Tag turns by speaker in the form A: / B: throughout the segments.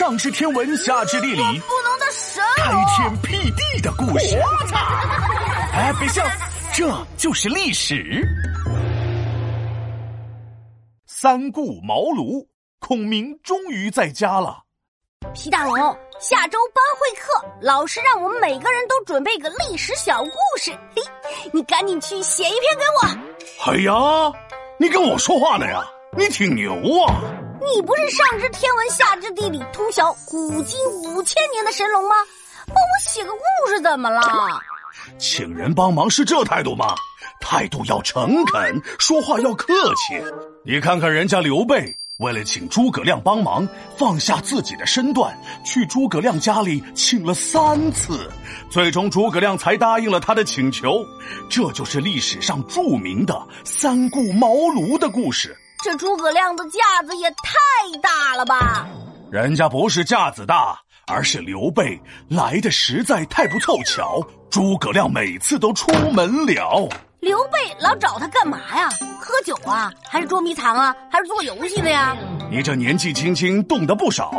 A: 上知天文，下知地理，
B: 不能的神
A: 开天辟地的故事。哎，别笑，这就是历史。三顾茅庐，孔明终于在家了。
B: 皮大龙，下周班会课，老师让我们每个人都准备个历史小故事。嘿，你赶紧去写一篇给我。
A: 哎呀，你跟我说话呢呀？你挺牛啊！
B: 你不是上知天文下知地理通晓古今五千年的神龙吗？帮我写个故事怎么了？
A: 请人帮忙是这态度吗？态度要诚恳，说话要客气。你看看人家刘备，为了请诸葛亮帮忙，放下自己的身段，去诸葛亮家里请了三次，最终诸葛亮才答应了他的请求。这就是历史上著名的三顾茅庐的故事。
B: 这诸葛亮的架子也太大了吧！
A: 人家不是架子大，而是刘备来的实在太不凑巧。诸葛亮每次都出门了。
B: 刘备老找他干嘛呀？喝酒啊？还是捉迷藏啊？还是做游戏的呀？
A: 你这年纪轻轻懂得不少，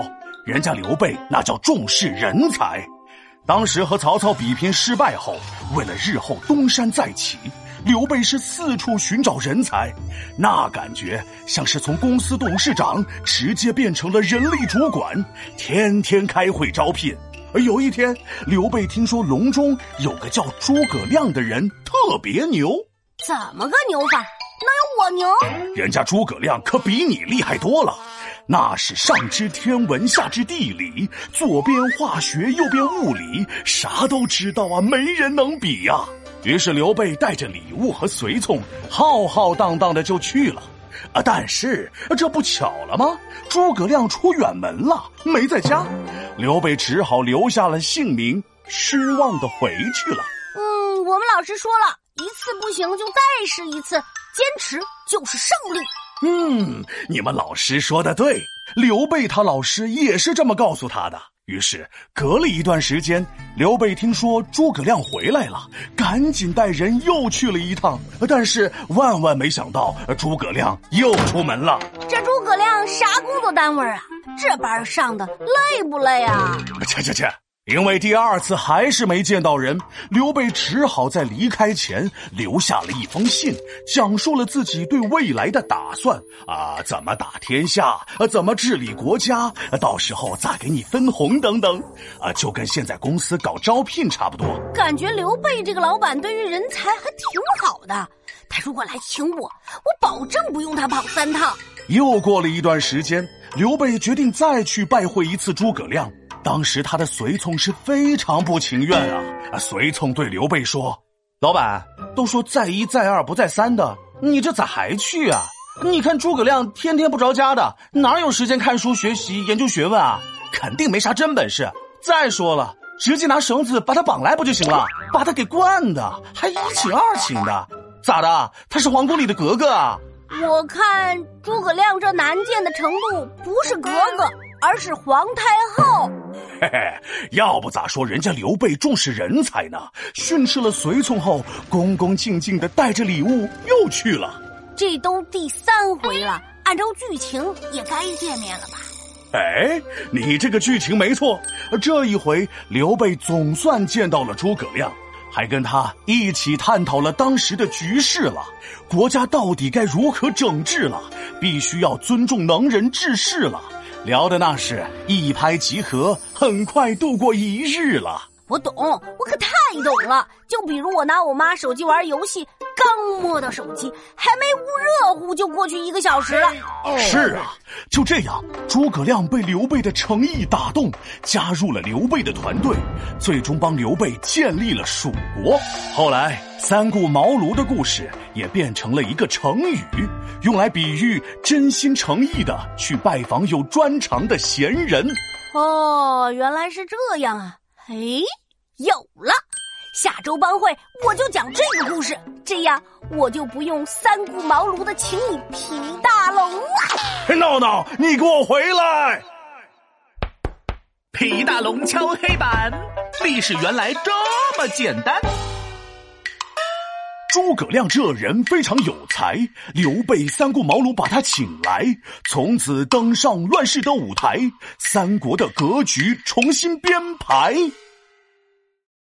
A: 人家刘备那叫重视人才。当时和曹操比拼失败后，为了日后东山再起。刘备是四处寻找人才，那感觉像是从公司董事长直接变成了人力主管，天天开会招聘。而有一天，刘备听说隆中有个叫诸葛亮的人特别牛，
B: 怎么个牛法？哪有我牛？
A: 人家诸葛亮可比你厉害多了，那是上知天文下知地理，左边化学右边物理，啥都知道啊，没人能比呀。于是刘备带着礼物和随从，浩浩荡荡的就去了。啊，但是这不巧了吗？诸葛亮出远门了，没在家。刘备只好留下了姓名，失望的回去了。
B: 嗯，我们老师说了一次不行就再试一次，坚持就是胜利。
A: 嗯，你们老师说的对，刘备他老师也是这么告诉他的。于是，隔了一段时间，刘备听说诸葛亮回来了，赶紧带人又去了一趟。但是万万没想到，诸葛亮又出门了。
B: 这诸葛亮啥工作单位啊？这班上的累不累啊？
A: 切切切！因为第二次还是没见到人，刘备只好在离开前留下了一封信，讲述了自己对未来的打算啊，怎么打天下，啊，怎么治理国家，到时候再给你分红等等，啊，就跟现在公司搞招聘差不多。
B: 感觉刘备这个老板对于人才还挺好的，他如果来请我，我保证不用他跑三趟。
A: 又过了一段时间，刘备决定再去拜会一次诸葛亮。当时他的随从是非常不情愿啊！随从对刘备说：“老板，都说再一再二不再三的，你这咋还去啊？你看诸葛亮天天不着家的，哪有时间看书学习研究学问啊？肯定没啥真本事。再说了，直接拿绳子把他绑来不就行了？把他给惯的，还一请二请的，咋的？他是皇宫里的格格啊？
B: 我看诸葛亮这难见的程度，不是格格。”而是皇太后，
A: 嘿嘿，要不咋说人家刘备重视人才呢？训斥了随从后，恭恭敬敬的带着礼物又去了。
B: 这都第三回了，按照剧情也该见面了吧？
A: 哎，你这个剧情没错，这一回刘备总算见到了诸葛亮，还跟他一起探讨了当时的局势了，国家到底该如何整治了，必须要尊重能人治世了。聊的那是一拍即合，很快度过一日了。
B: 我懂，我可太懂了。就比如我拿我妈手机玩游戏，刚摸到手机，还没捂热乎，就过去一个小时了。
A: 是啊，就这样，诸葛亮被刘备的诚意打动，加入了刘备的团队，最终帮刘备建立了蜀国。后来。三顾茅庐的故事也变成了一个成语，用来比喻真心诚意的去拜访有专长的贤人。
B: 哦，原来是这样啊！哎，有了，下周班会我就讲这个故事，这样我就不用三顾茅庐的请你皮大龙了。
A: 闹闹，你给我回来！
C: 皮大龙敲黑板，历史原来这么简单。
A: 诸葛亮这人非常有才，刘备三顾茅庐把他请来，从此登上乱世的舞台，三国的格局重新编排。